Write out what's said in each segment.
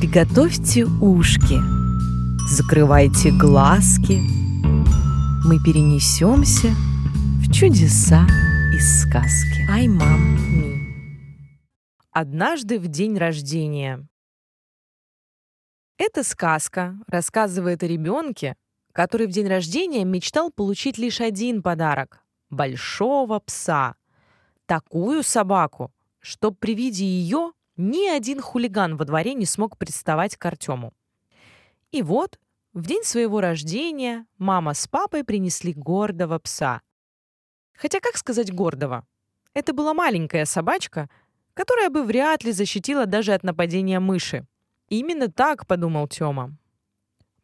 Приготовьте ушки, закрывайте глазки. Мы перенесемся в чудеса из сказки. Ай, мам, ми. Однажды в день рождения. Эта сказка рассказывает о ребенке, который в день рождения мечтал получить лишь один подарок – большого пса. Такую собаку, что при виде ее ни один хулиган во дворе не смог приставать к Артему. И вот, в день своего рождения мама с папой принесли гордого пса. Хотя, как сказать гордого? Это была маленькая собачка, которая бы вряд ли защитила даже от нападения мыши. Именно так подумал Тёма.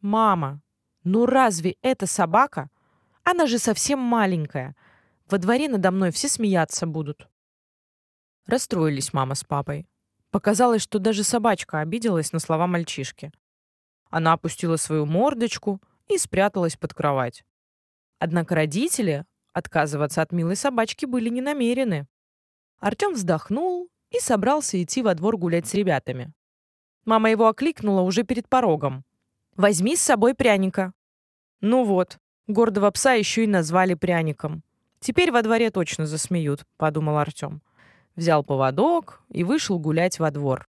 «Мама, ну разве это собака? Она же совсем маленькая. Во дворе надо мной все смеяться будут». Расстроились мама с папой. Показалось, что даже собачка обиделась на слова мальчишки. Она опустила свою мордочку и спряталась под кровать. Однако родители отказываться от милой собачки были не намерены. Артём вздохнул и собрался идти во двор гулять с ребятами. Мама его окликнула уже перед порогом. «Возьми с собой пряника». Ну вот, гордого пса еще и назвали пряником. Теперь во дворе точно засмеют, подумал Артём взял поводок и вышел гулять во двор.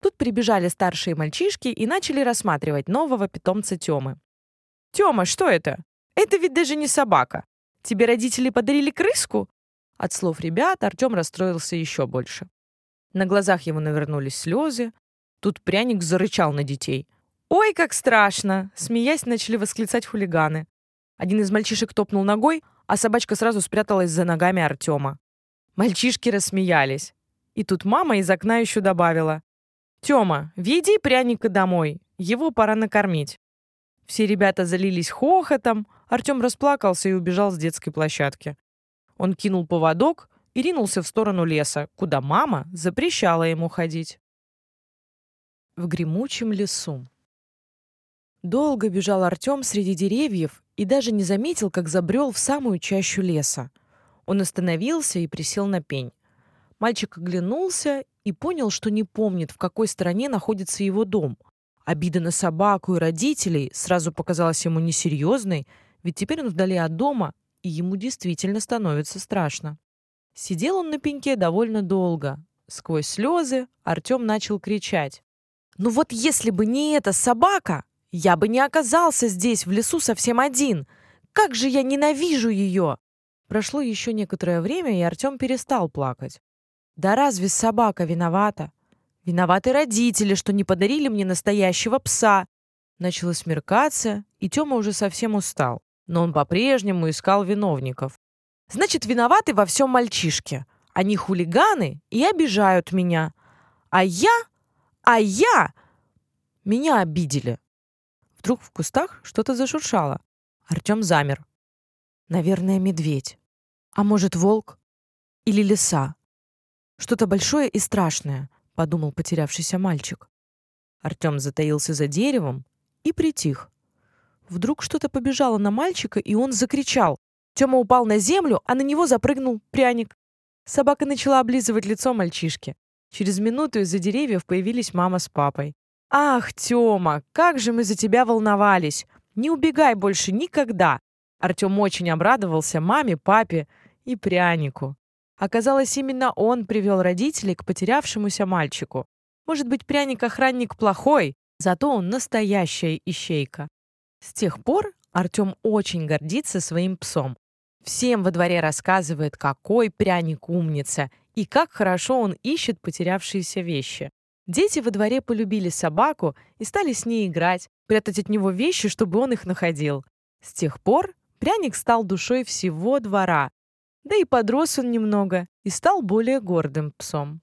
Тут прибежали старшие мальчишки и начали рассматривать нового питомца Тёмы. «Тёма, что это? Это ведь даже не собака. Тебе родители подарили крыску?» От слов ребят Артём расстроился еще больше. На глазах его навернулись слезы. Тут пряник зарычал на детей. «Ой, как страшно!» Смеясь, начали восклицать хулиганы. Один из мальчишек топнул ногой, а собачка сразу спряталась за ногами Артема. Мальчишки рассмеялись. И тут мама из окна еще добавила. «Тёма, веди пряника домой, его пора накормить». Все ребята залились хохотом, Артём расплакался и убежал с детской площадки. Он кинул поводок и ринулся в сторону леса, куда мама запрещала ему ходить. В гремучем лесу. Долго бежал Артём среди деревьев и даже не заметил, как забрел в самую чащу леса. Он остановился и присел на пень. Мальчик оглянулся и понял, что не помнит, в какой стороне находится его дом. Обида на собаку и родителей сразу показалась ему несерьезной, ведь теперь он вдали от дома, и ему действительно становится страшно. Сидел он на пеньке довольно долго. Сквозь слезы Артем начал кричать. «Ну вот если бы не эта собака, я бы не оказался здесь, в лесу, совсем один. Как же я ненавижу ее!» Прошло еще некоторое время, и Артем перестал плакать. «Да разве собака виновата? Виноваты родители, что не подарили мне настоящего пса!» Начало смеркаться, и Тёма уже совсем устал. Но он по-прежнему искал виновников. «Значит, виноваты во всем мальчишки. Они хулиганы и обижают меня. А я... А я... Меня обидели». Вдруг в кустах что-то зашуршало. Артем замер. Наверное, медведь. А может, волк? Или лиса? Что-то большое и страшное, подумал потерявшийся мальчик. Артем затаился за деревом и притих. Вдруг что-то побежало на мальчика, и он закричал. Тёма упал на землю, а на него запрыгнул пряник. Собака начала облизывать лицо мальчишки. Через минуту из-за деревьев появились мама с папой. «Ах, Тёма, как же мы за тебя волновались! Не убегай больше никогда! Артём очень обрадовался маме, папе и прянику. Оказалось, именно он привел родителей к потерявшемуся мальчику. Может быть, пряник-охранник плохой, зато он настоящая ищейка. С тех пор Артём очень гордится своим псом. Всем во дворе рассказывает, какой пряник умница и как хорошо он ищет потерявшиеся вещи. Дети во дворе полюбили собаку и стали с ней играть, прятать от него вещи, чтобы он их находил. С тех пор Пряник стал душой всего двора. Да и подрос он немного и стал более гордым псом.